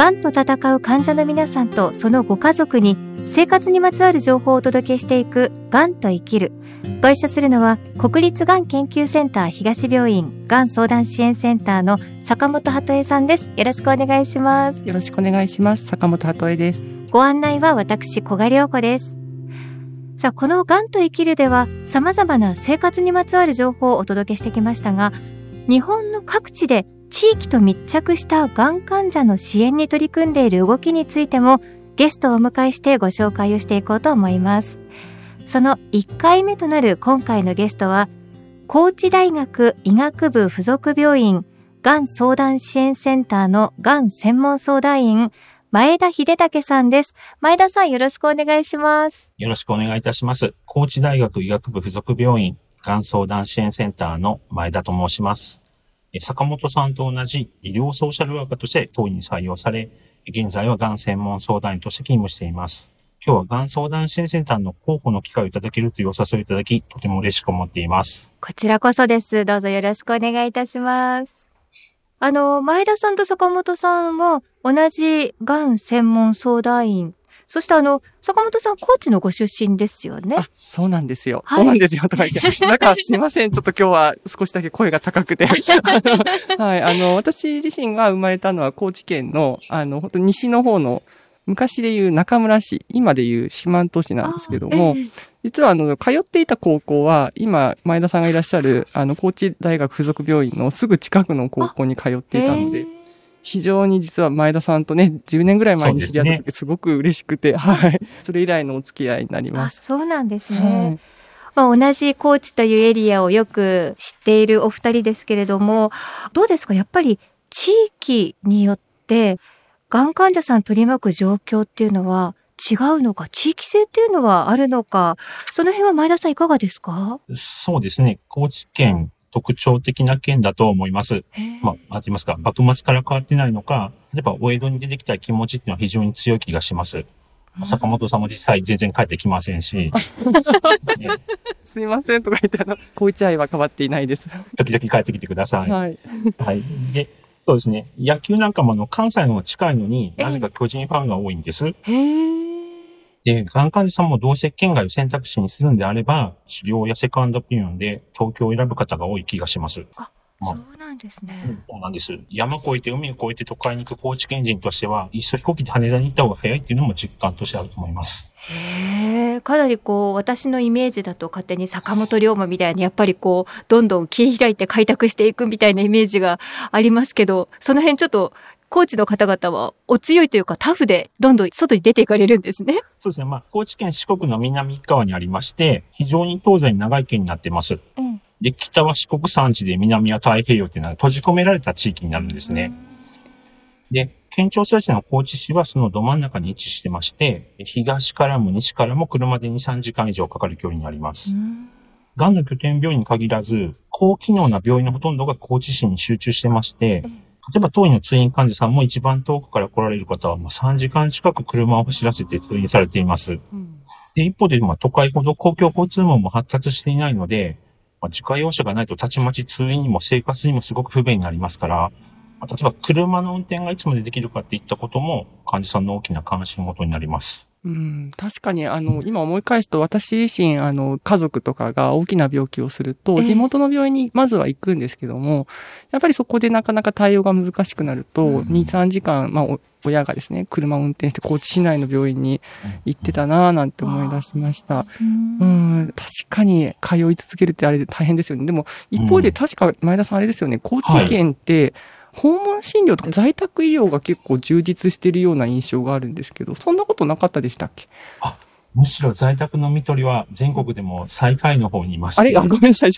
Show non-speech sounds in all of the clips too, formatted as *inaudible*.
がんと戦う患者の皆さんとそのご家族に生活にまつわる情報をお届けしていくがんと生きる。ご一緒するのは国立がん研究センター東病院がん相談支援センターの坂本鳩恵さんです。よろしくお願いします。よろしくお願いします。坂本鳩恵です。ご案内は私小賀良子です。さあ、このがんと生きるでは様々な生活にまつわる情報をお届けしてきましたが、日本の各地で地域と密着したがん患者の支援に取り組んでいる動きについてもゲストをお迎えしてご紹介をしていこうと思います。その1回目となる今回のゲストは、高知大学医学部附属病院がん相談支援センターのがん専門相談員、前田秀武さんです。前田さんよろしくお願いします。よろしくお願いいたします。高知大学医学部附属病院がん相談支援センターの前田と申します。坂本さんと同じ医療ソーシャルワーカーとして当院に採用され、現在はがん専門相談員として勤務しています。今日はがん相談支援センターの候補の機会をいただけるというお誘いいただき、とても嬉しく思っています。こちらこそです。どうぞよろしくお願いいたします。あの、前田さんと坂本さんは同じがん専門相談員そしてあの、坂本さん、高知のご出身ですよね？あ、そうなんですよ。はい、そうなんですよ。とか言って。だからすいません。ちょっと今日は少しだけ声が高くて。*laughs* *laughs* はい。あの、私自身が生まれたのは高知県の、あの、本当西の方の、昔でいう中村市、今でいう四万十市なんですけども、えー、実はあの、通っていた高校は、今、前田さんがいらっしゃる、あの、高知大学附属病院のすぐ近くの高校に通っていたので、えー非常に実は前田さんとね、10年ぐらい前に知り合った時すごく嬉しくて、ね、はい。それ以来のお付き合いになります。そうなんですね。はいまあ、同じ高知というエリアをよく知っているお二人ですけれども、どうですか？やっぱり地域によって、がん患者さん取り巻く状況っていうのは違うのか、地域性っていうのはあるのか、その辺は前田さんいかがですか？そうですね。高知県特徴的な県だと思います。まあ、なんて言いますか、幕末から変わってないのか、例えばお江戸に出てきた気持ちっていうのは非常に強い気がします。坂本さんも実際全然帰ってきませんし。*laughs* すいませんとか言って、あの、高一愛は変わっていないです。時々帰ってきてください。はい。はい。で、そうですね。野球なんかもあの、関西の方が近いのに、なぜか巨人ファンが多いんです。へー。で、がん患者さんもどうせ県外を選択肢にするんであれば、治療やセカンドピニオンで東京を選ぶ方が多い気がします。あ、まあ、そうなんですね、そうなんです。山越えて海を越えて都会に行く高知県人としては、いっそ飛行機で羽田に行った方が早いっていうのも実感としてあると思います。へえ、かなりこう、私のイメージだと勝手に坂本龍馬みたいに、やっぱりこう、どんどん切り開いて開拓していくみたいなイメージがありますけど、その辺ちょっと高知の方々はお強いというかタフでどんどん外に出ていかれるんですね。そうですね。まあ、高知県四国の南側にありまして、非常に東西に長い県になっています。うん、で、北は四国山地で南は太平洋っていうのは閉じ込められた地域になるんですね。うん、で、県庁所在地の高知市はそのど真ん中に位置してまして、東からも西からも車で2、3時間以上かかる距離にあります。が、うんの拠点病院に限らず、高機能な病院のほとんどが高知市に集中してまして、うん例えば当院の通院患者さんも一番遠くから来られる方は、まあ、3時間近く車を走らせて通院されています。うん、で、一方で、まあ、都会ほど公共交通網も発達していないので、まあ、自家用車がないとたちまち通院にも生活にもすごく不便になりますから、まあ、例えば車の運転がいつまでできるかっていったことも患者さんの大きな関心事になります。うん、確かに、あの、今思い返すと、私自身、あの、家族とかが大きな病気をすると、地元の病院にまずは行くんですけども、やっぱりそこでなかなか対応が難しくなると、うん、2、3時間、まあ、親がですね、車を運転して高知市内の病院に行ってたなぁなんて思い出しました。うん、うん確かに通い続けるってあれで大変ですよね。でも、一方で確か前田さんあれですよね、高知県って、はい訪問診療とか在宅医療が結構充実しているような印象があるんですけど、そんなことなかったでしたっけ？あむしろ在宅の見取りは全国でも最下位の方にいました。あれ？*laughs* あ、ごめんなさい。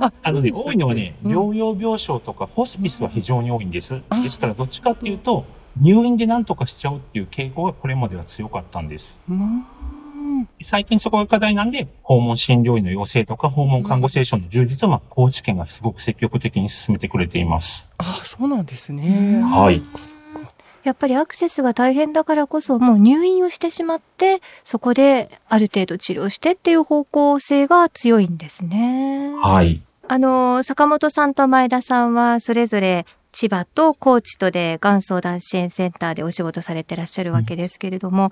あ、あのね、多いのはね、療養病床とかホスピスは非常に多いんです。ですから、どっちかっていうと、入院で何とかしちゃうっていう傾向がこれまでは強かったんです。うん最近そこが課題なんで、訪問診療医の要請とか訪問看護セーションの充実は、まあ、高知県がすごく積極的に進めてくれています。ああ、そうなんですね。はい。やっぱりアクセスが大変だからこそ、もう入院をしてしまって、そこである程度治療してっていう方向性が強いんですね。はい。あの、坂本さんと前田さんはそれぞれ千葉と高知とで、がん相談支援センターでお仕事されてらっしゃるわけですけれども、うん、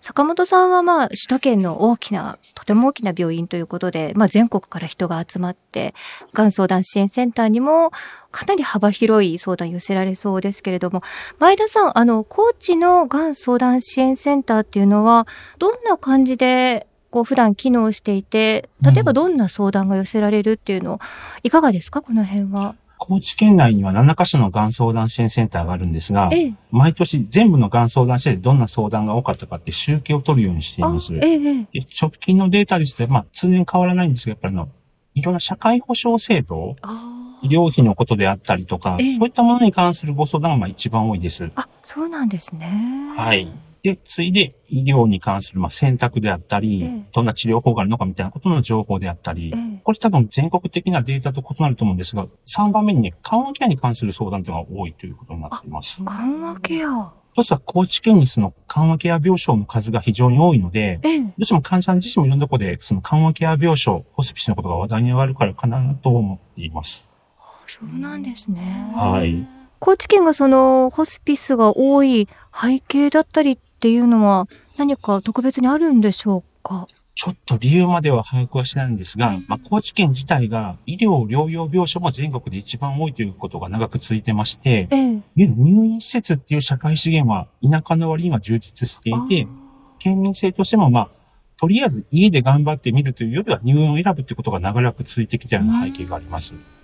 坂本さんはまあ、首都圏の大きな、とても大きな病院ということで、まあ、全国から人が集まって、がん相談支援センターにも、かなり幅広い相談寄せられそうですけれども、前田さん、あの、高知のがん相談支援センターっていうのは、どんな感じでこう普段機能していて、例えばどんな相談が寄せられるっていうの、いかがですか？この辺は。高知県内には7カ所のがん相談支援センターがあるんですが、ええ、毎年全部のがん相談支援でどんな相談が多かったかって集計を取るようにしています。え、で直近のデータですと、まあ、通年変わらないんですが、やっぱりの、いろんな社会保障制度、医療費のことであったりとか、そういったものに関するご相談がまあ一番多いです。あ、そうなんですね。はい。で、ついで医療に関するまあ選択であったり、ええ、どんな治療法があるのかみたいなことの情報であったり、え、これ多分全国的なデータと異なると思うんですが、3番目にね、緩和ケアに関する相談というのが多いということになっています。緩和ケア一つは高知県にその緩和ケア病床の数が非常に多いので、どうしても患者さん自身もいろんなところでその緩和ケア病床、ホスピスのことが話題に上がるからかなと思っています。そうなんですね。はい。高知県がそのホスピスが多い背景だったりっていうのは何か特別にあるんでしょうか？ちょっと理由までは把握はしないんですが、まあ、高知県自体が医療療養病床も全国で一番多いということが長く続いてまして、ええ、入院施設っていう社会資源は田舎の割には充実していて、県民性としてもまあ、とりあえず家で頑張ってみるというよりは入院を選ぶということが長らく続いてきたような背景があります。うん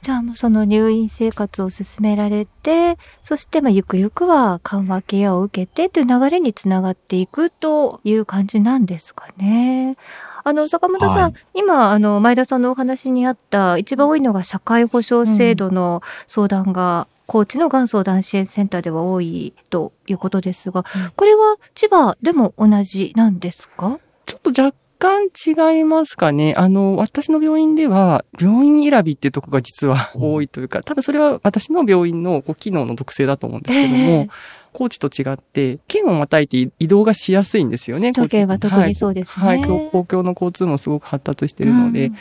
じゃあもうその入院生活を進められて、そしてまあゆくゆくは緩和ケアを受けてという流れにつながっていくという感じなんですかね。あの、坂本さん、はい、今、あの、前田さんのお話にあった、一番多いのが社会保障制度の相談が、うん、高知のがん相談支援センターでは多いということですが、これは千葉でも同じなんですか？ちょっと若干違いますかね。あの、私の病院では、病院選びっていうとこが実は多いというか、多分それは私の病院のこう機能の特性だと思うんですけども、えー、高知と違って、県をまたいて移動がしやすいんですよね。首都圏は特にそうですね。はい、はい、公共の交通もすごく発達しているので、うん、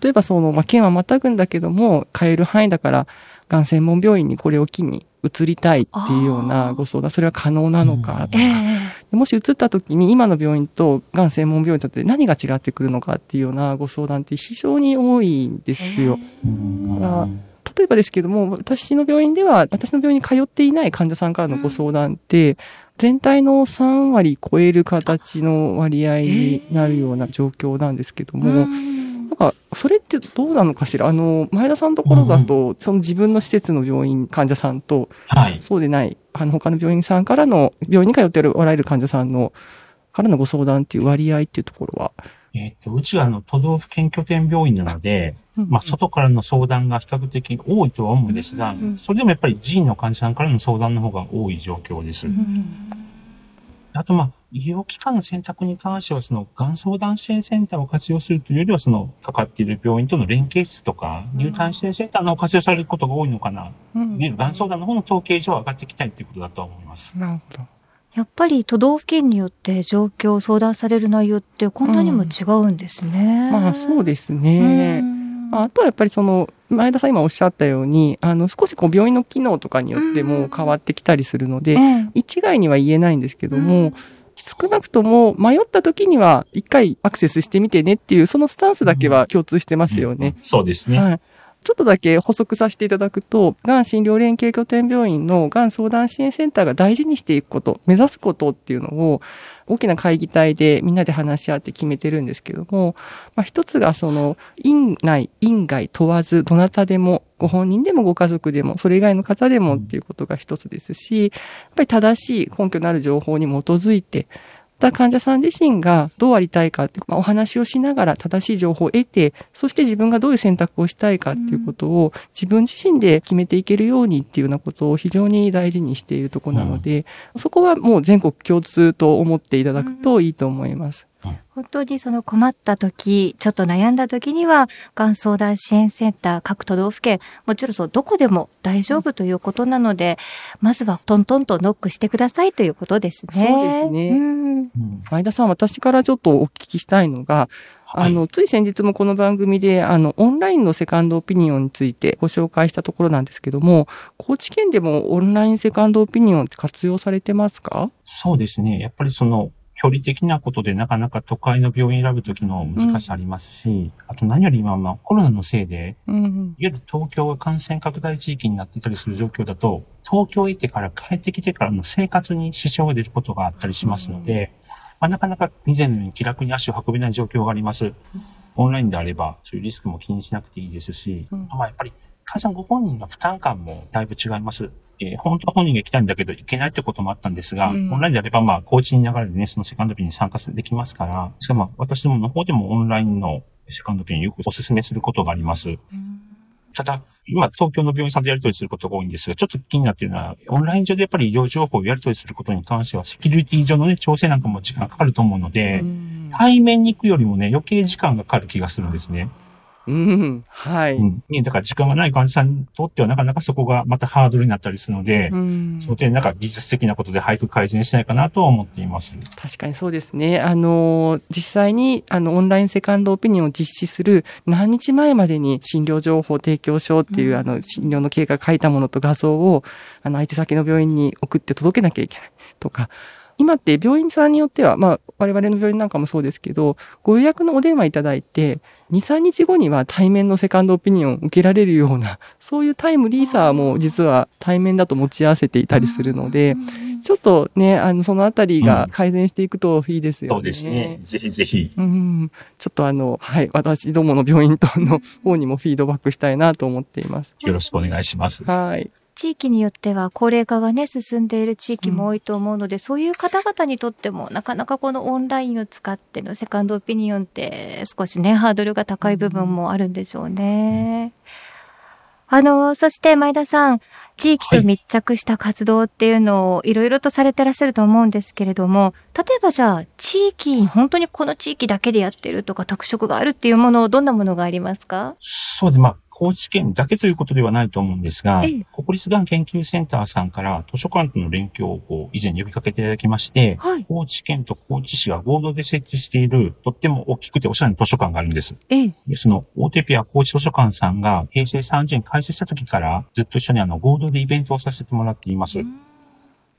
例えばその、まあ、県はまたぐんだけども、変える範囲だから、がん専門病院にこれを機に移りたいっていうようなご相談、それは可能なのかとか、うん、もし移った時に今の病院とがん専門病院とって何が違ってくるのかっていうようなご相談って非常に多いんですよ。例えばですけども、私の病院では、私の病院に通っていない患者さんからのご相談って、全体の3割超える形の割合になるような状況なんですけども、なんか、それってどうなのかしら？あの、前田さんのところだと、うん、その自分の施設の病院患者さんと、はい、そうでない、あの、他の病院さんからの、病院に通っておられる患者さんの、からのご相談っていう割合っていうところは？えっ、と、うちはあの、都道府県拠点病院なので、まあ、外からの相談が比較的多いとは思うんですが、それでもやっぱり寺院の患者さんからの相談の方が多い状況です。あと、まあ、医療機関の選択に関しては、その、がん相談支援センターを活用するというよりは、その、かかっている病院との連携室とか、入退支援センターの活用されることが多いのかな。うん、がん相談の方の統計上上がっていきたいということだと思います。なるほど。やっぱり都道府県によって状況を相談される内容ってこんなにも違うんですね。うん、まあそうですね。あとはやっぱりその、前田さん今おっしゃったように、あの、少しこう病院の機能とかによっても変わってきたりするので、一概には言えないんですけども、少なくとも迷った時には一回アクセスしてみてねっていう、そのスタンスだけは共通してますよね。うんうん、そうですね。はい。ちょっとだけ補足させていただくと、がん診療連携拠点病院のがん相談支援センターが大事にしていくこと、目指すことっていうのを、大きな会議体でみんなで話し合って決めてるんですけども、まあ、一つがその、院内、院外問わず、どなたでも、ご本人でもご家族でも、それ以外の方でもっていうことが一つですし、やっぱり正しい根拠のある情報に基づいて、た患者さん自身がどうありたいかって、まあ、お話をしながら正しい情報を得て、そして自分がどういう選択をしたいかっていうことを自分自身で決めていけるようにっていうようなことを非常に大事にしているところなので、うん、そこはもう全国共通と思っていただくといいと思います。本当にその困った時、ちょっと悩んだ時には、がん相談支援センター各都道府県、もちろんそう、どこでも大丈夫ということなので、まずはトントンとノックしてくださいということですね。そうですね。うん、前田さん、私からちょっとお聞きしたいのが、あの、つい先日もこの番組で、あの、オンラインのセカンドオピニオンについてご紹介したところなんですけども、高知県でもオンラインセカンドオピニオンって活用されてますか？そうですね。やっぱりその、距離的なことでなかなか都会の病院選ぶときの難しさありますし、うん、あと何より今、まあ、コロナのせいで、うん、いわゆる東京が感染拡大地域になっていたりする状況だと、東京へ行ってから帰ってきてからの生活に支障が出ることがあったりしますので、うん、まあ、なかなか以前のように気楽に足を運べない状況があります。オンラインであれば、そういうリスクも気にしなくていいですし、まあ、やっぱり、患者さんご本人の負担感もだいぶ違います。えー、本当は本人が行きたいんだけど行けないってこともあったんですが、うん、オンラインであれば、まあ、コーチに流れでね、そのセカンドピンに参加できますから、しかも私どもの方でもオンラインのセカンドピンよくお勧めすることがあります。うんただ、今、東京の病院さんでやり取りすることが多いんですが、ちょっと気になっているのは、オンライン上でやっぱり医療情報をやり取りすることに関しては、セキュリティ上のね、調整なんかも時間かかると思うので、対面に行くよりもね、余計時間がかかる気がするんですね。うん、はい、うん。だから時間がない患者さんにとってはなかなかそこがまたハードルになったりするので、うん、その点なんか技術的なことで早く改善しないかなとは思っています。確かにそうですね。あの、実際にあのオンラインセカンドオピニオンを実施する何日前までに診療情報提供書っていう、うん、あの診療の経過書いたものと画像をあの相手先の病院に送って届けなきゃいけないとか、今って病院さんによっては、まあ、我々の病院なんかもそうですけど、ご予約のお電話いただいて、2、3日後には対面のセカンドオピニオンを受けられるような、そういうタイムリーサーも実は対面だと持ち合わせていたりするので、ちょっとね、あの、そのあたりが改善していくといいですよね。そうですね。ぜひぜひ。うん。ちょっとあの、はい、私どもの病院との方にもフィードバックしたいなと思っています。よろしくお願いします。はい。地域によっては高齢化がね、進んでいる地域も多いと思うので、うん、そういう方々にとっても、なかなかこのオンラインを使ってのセカンドオピニオンって少しね、ハードルが高い部分もあるんでしょうね。うん、あの、そして前田さん、地域と密着した活動っていうのをいろいろとされてらっしゃると思うんですけれども、例えばじゃあ、地域、本当にこの地域だけでやってるとか特色があるっていうもの、どんなものがありますか？そうで、まあ、高知県だけということではないと思うんですが、国立がん研究センターさんから図書館との連携をこう以前呼びかけていただきまして、はい、高知県と高知市が合同で設置しているとっても大きくておしゃれな図書館があるんです。でその大手ペア高知図書館さんが平成30年開設した時からずっと一緒にあの合同でイベントをさせてもらっています。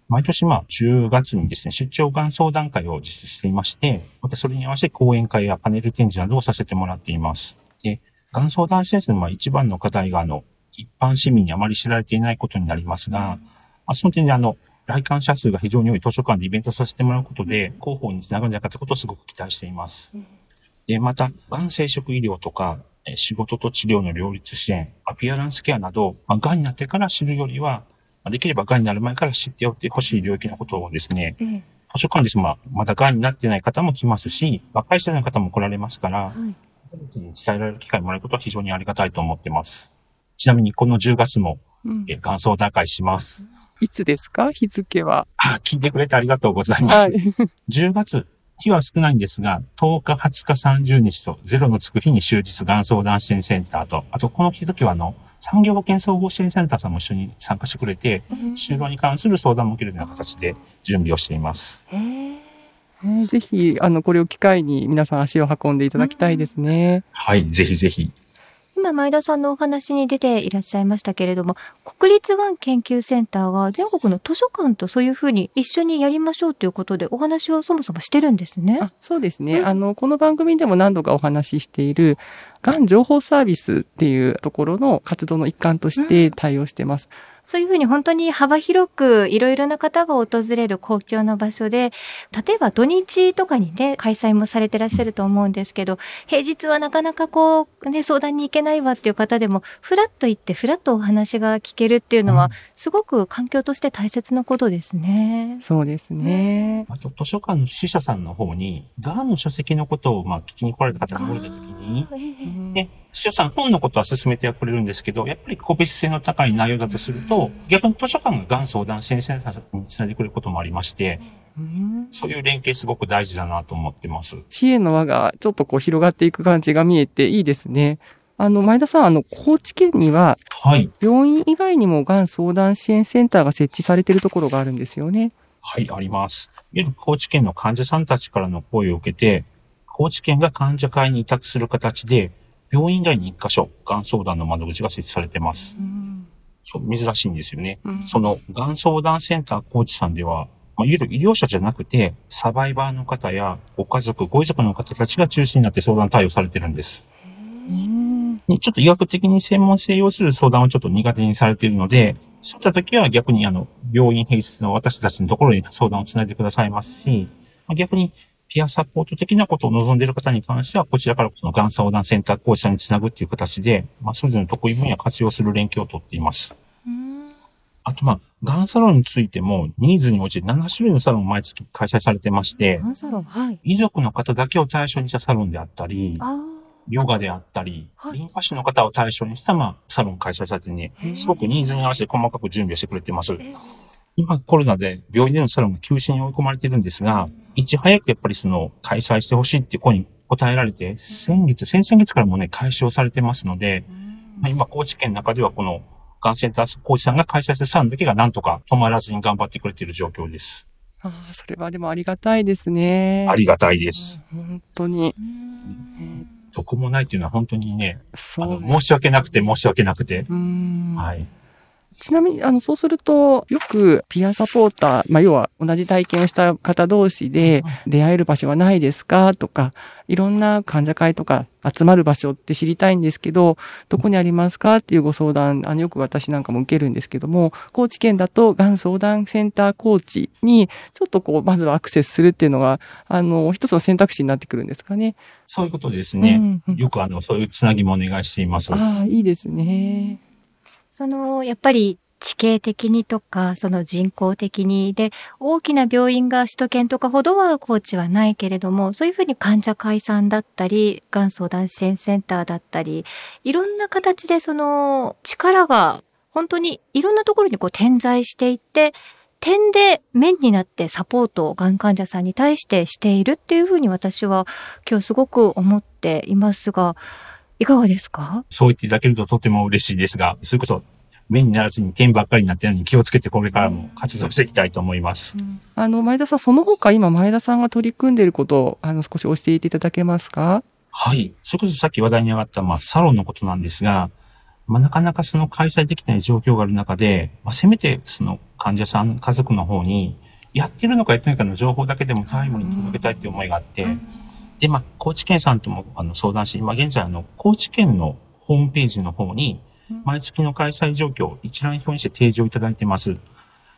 毎年まあ10月にですね、出張がん相談会を実施していまして、またそれに合わせて講演会やパネル展示などをさせてもらっています。で、がん相談施設の一番の課題が、あの、一般市民にあまり知られていないことになりますが、まあ、その点であの、来館者数が非常に多い図書館でイベントさせてもらうことで、広報につながるんじゃないかということをすごく期待しています。で、また、がん生殖医療とか、仕事と治療の両立支援、アピアランスケアなど、まあ、癌になってから知るよりは、できれば癌になる前から知っておってほしい領域のことをですね、図書館です。まあ、まだ癌になってない方も来ますし、若い世代の方も来られますから、に伝えられる機会もらえることは非常にありがたいと思ってます。ちなみにこの10月も、うん、え元祖打開します。いつですか？日付は。あ、聞いてくれてありがとうございます。はい、*laughs* 10月、日は少ないんですが、10日、20日、30日とゼロのつく日に終日がん相談支援センターと、あとこの時はあの、産業保険総合支援センターさんも一緒に参加してくれて、就労に関する相談も受けるような形で準備をしています。へーね、ぜひ、あの、これを機会に皆さん足を運んでいただきたいですね。はい、ぜひぜひ。今、前田さんのお話に出ていらっしゃいましたけれども、国立がん研究センターが全国の図書館とそういうふうに一緒にやりましょうということでお話をそもそもしてるんですね。あそうですね、うん。あの、この番組でも何度かお話ししている、がん情報サービスっていうところの活動の一環として対応してます。うんそういうふうに本当に幅広くいろいろな方が訪れる公共の場所で、例えば土日とかにね、開催もされてらっしゃると思うんですけど、平日はなかなかこう、ね、相談に行けないわっていう方でも、ふらっと行ってふらっとお話が聞けるっていうのは、すごく環境として大切なことですね。そうですね。あと、図書館の司書さんの方に、がんの書籍のことを、まあ、聞きに来られた方が多いた時に、ね、主さん本のことは進めてはくれるんですけど、やっぱり個別性の高い内容だとすると、逆に図書館ががん相談支援センターにつないでくれることもありまして、そういう連携すごく大事だなと思ってます。支援の輪がちょっとこう広がっていく感じが見えていいですね。あの、前田さん、あの、高知県には、はい。病院以外にもがん相談支援センターが設置されているところがあるんですよね。はい、あります。高知県の患者さんたちからの声を受けて、高知県が患者会に委託する形で、病院外に1箇所、がん相談の窓口が設置されてます。そう珍しいんですよね。うん、その、がん相談センター高知さんでは、まあ、いわゆる医療者じゃなくて、サバイバーの方やご家族、ご遺族の方たちが中心になって相談対応されてるんです。にちょっと医学的に専門性要する相談をちょっと苦手にされているので、そういった時は逆にあの、病院併設の私たちのところに相談をつないでくださいますし、まあ、逆にピアサポート的なことを望んでいる方に関しては、こちらからこのがん相談センター講師さんにつなぐっていう形で、まあ、それぞれの得意分野活用する連携をとっています。あと、まあ、がんサロンについても、ニーズに応じて7種類のサロンを毎月開催されてまして、はい、遺族の方だけを対象にしたサロンであったり、ヨガであったり、リンパ腫の方を対象にした、まあ、サロン開催されてね、すごくニーズに合わせて細かく準備をしてくれています。今コロナで病院でのサロンが休止に追い込まれているんですが、いち早くやっぱりその開催してほしいっていう声に応えられて、先月、先々月からもね、開始をされてますので、まあ、今高知県の中ではこのがんセンター高知さんが開催するサロンだけがなんとか止まらずに頑張ってくれている状況です。ああ、それはでもありがたいですね。ありがたいです。本当に。どこもないっていうのは本当にね、あの申し訳なくて申し訳なくて。はい。ちなみに、あの、そうすると、よくピアサポーター、まあ、要は同じ体験をした方同士で出会える場所はないですかとか、いろんな患者会とか集まる場所って知りたいんですけど、どこにありますかっていうご相談、あの、よく私なんかも受けるんですけども、高知県だと、がん相談センター高知に、ちょっとこう、まずはアクセスするっていうのが、あの、一つの選択肢になってくるんですかね。そういうことですね。うんうん、よくあの、そういうつなぎもお願いしています。ああ、いいですね。その、やっぱり地形的にとか、その人口的に、で、大きな病院が首都圏とかほどは高知はないけれども、そういうふうに患者解散だったり、がん相談支援センターだったり、いろんな形でその力が本当にいろんなところにこう点在していって、点で面になってサポートをがん患者さんに対してしているっていうふうに私は今日すごく思っていますが、いかがですか？そう言っていただけるととても嬉しいですが、それこそ目にならずに点ばっかりになってないように気をつけてこれからも活動していきたいと思います。うん、あの、前田さん、その他今前田さんが取り組んでいることを、あの、少し教えていただけますか？はい。それこそさっき話題に上がった、まあ、サロンのことなんですが、まあ、なかなかその開催できない状況がある中で、まあ、せめてその患者さん、家族の方に、やってるのかやってないかの情報だけでもタイムに届けたいっていう思いがあって、うん、で、まあ、高知県さんともあの相談し、今現在あの、高知県のホームページの方に、毎月の開催状況、一覧表にして提示をいただいてます。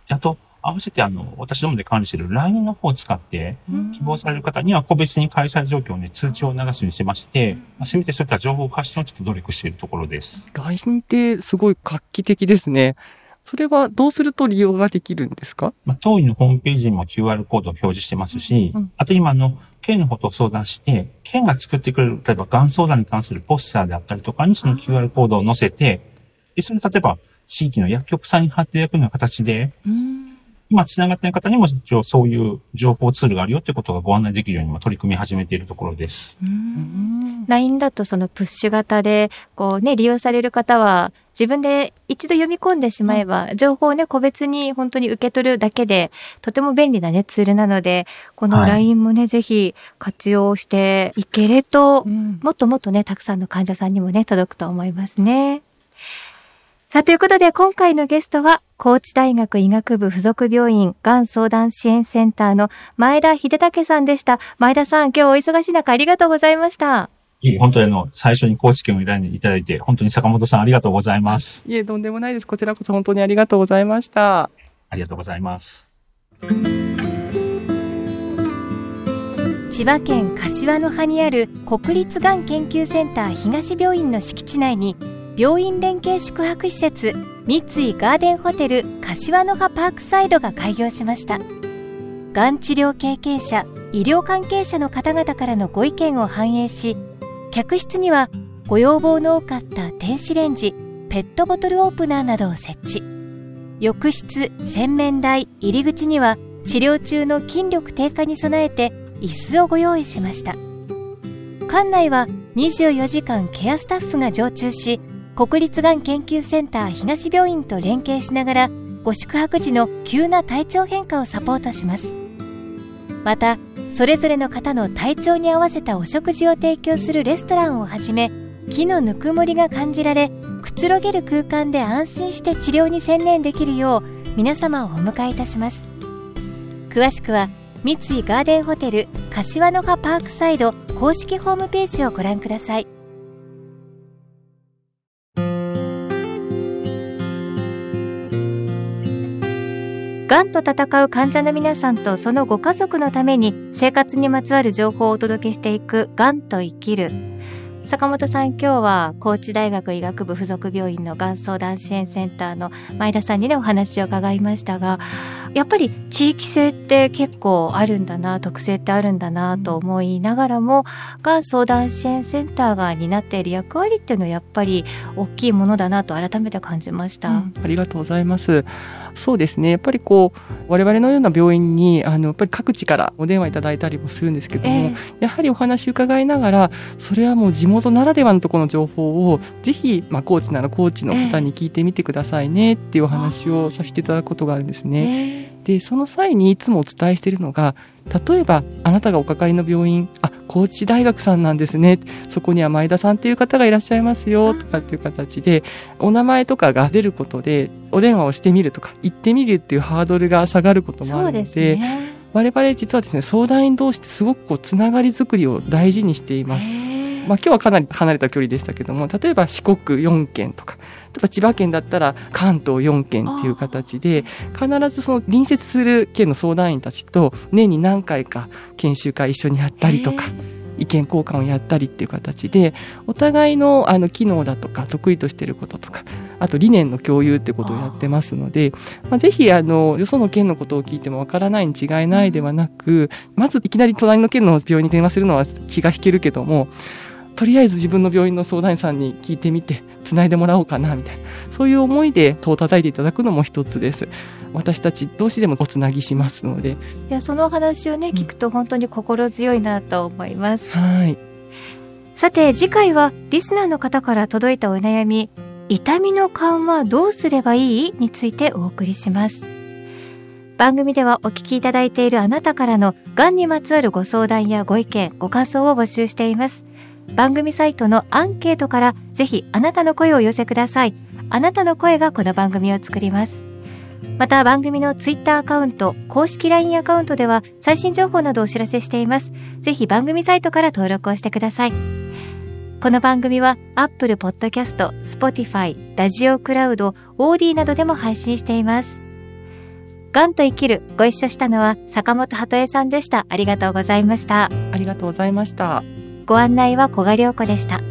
あと、合わせてあの、私どもで管理している LINE の方を使って、希望される方には個別に開催状況に通知を流すようにしてまして、まあ、せめてそういった情報発信をちょっと努力しているところです。LINE ってすごい画期的ですね。それはどうすると利用ができるんですか？まあ、当院のホームページにも QR コードを表示してますし、うん、あと今の、県のことを相談して、県が作ってくれる、例えば、がん相談に関するポスターであったりとかにその QR コードを載せて、で、それ例えば、地域の薬局さんに貼っていくような形で、今繋がっている方にも一応そういう情報ツールがあるよってことがご案内できるように取り組み始めているところです。LINE だとそのプッシュ型で、こうね、利用される方は自分で一度読み込んでしまえば、情報をね、個別に本当に受け取るだけで、とても便利なね、ツールなので、この LINE もね、はい、ぜひ活用していけると、うん、もっともっとね、たくさんの患者さんにもね、届くと思いますね。さあ、ということで今回のゲストは、高知大学医学部附属病院がん相談支援センターの前田秀武さんでした。前田さん、今日お忙しい中ありがとうございました。いえ、本当にあの、最初に高知県を選んでいただいて、本当に坂本さんありがとうございます。いえ、とんでもないです。こちらこそ本当にありがとうございました。ありがとうございます。千葉県柏の葉にある国立がん研究センター東病院の敷地内に病院連携宿泊施設三井ガーデンホテル柏の葉パークサイドが開業しましたがん治療経験者医療関係者の方々からのご意見を反映し客室にはご要望の多かった電子レンジ、ペットボトルオープナーなどを設置。浴室、洗面台、入り口には治療中の筋力低下に備えて椅子をご用意しました。館内は24時間ケアスタッフが常駐し、国立がん研究センター東病院と連携しながら、ご宿泊時の急な体調変化をサポートします。また、それぞれの方の体調に合わせたお食事を提供するレストランをはじめ、木のぬくもりが感じられ、くつろげる空間で安心して治療に専念できるよう、皆様をお迎えいたします。詳しくは、三井ガーデンホテル柏の葉パークサイド公式ホームページをご覧ください。がんと闘う患者の皆さんとそのご家族のために生活にまつわる情報をお届けしていくがんと生きる。坂本さん今日は高知大学医学部附属病院のがん相談支援センターの前田さんにねお話を伺いましたがやっぱり地域性って結構あるんだな特性ってあるんだなと思いながらもがん相談支援センターが担っている役割っていうのはやっぱり大きいものだなと改めて感じました、うん、ありがとうございます。そうですね。やっぱりこう我々のような病院にあのやっぱり各地からお電話いただいたりもするんですけども、えー、やはりお話伺いながらそれはもう地元ならではのところの情報をぜひ、まあ、高知なら高知の方に聞いてみてくださいねっていうお話をさせていただくことがあるんですね。えー、でその際にいつもお伝えしているのが例えばあなたがおかかりの病院あ高知大学さんなんですね。そこには前田さんという方がいらっしゃいますよとかっていう形でお名前とかが出ることでお電話をしてみるとか行ってみるっていうハードルが下がることもあるので、ね、我々実はですね相談員同士ってすごくこうつながりづくりを大事にしています。まあ、今日はかなり離れた距離でしたけども例えば四国4県とか例えば千葉県だったら関東4県っていう形で必ずその隣接する県の相談員たちと年に何回か研修会一緒にやったりとか。意見交換をやったりっていう形でお互いのあの機能だとか得意としていることとかあと理念の共有ってことをやってますので、まあ、ぜひあのよその県のことを聞いてもわからないに違いないではなくまずいきなり隣の県の病院に電話するのは気が引けるけどもとりあえず自分の病院の相談員さんに聞いてみてつないでもらおうかなみたいな。そういう思いで戸を叩いていただくのも一つです。私たち同士でもおつなぎしますので。いやそのお話をね、聞くと本当に心強いなと思います。はい。さて次回はリスナーの方から届いたお悩み痛みの緩和どうすればいい？についてお送りします。番組ではお聞きいただいているあなたからのがんにまつわるご相談やご意見ご感想を募集しています番組サイトのアンケートからぜひあなたの声を寄せください。あなたの声がこの番組を作ります。また番組のツイッターアカウント、公式 LINE アカウントでは最新情報などお知らせしています。ぜひ番組サイトから登録をしてください。この番組は Apple Podcast、Spotify、ラジオクラウド、OD などでも配信しています。ガンと生きるご一緒したのは坂本鳩江さんでした。ありがとうございました。ありがとうございました。ご案内は小賀良子でした。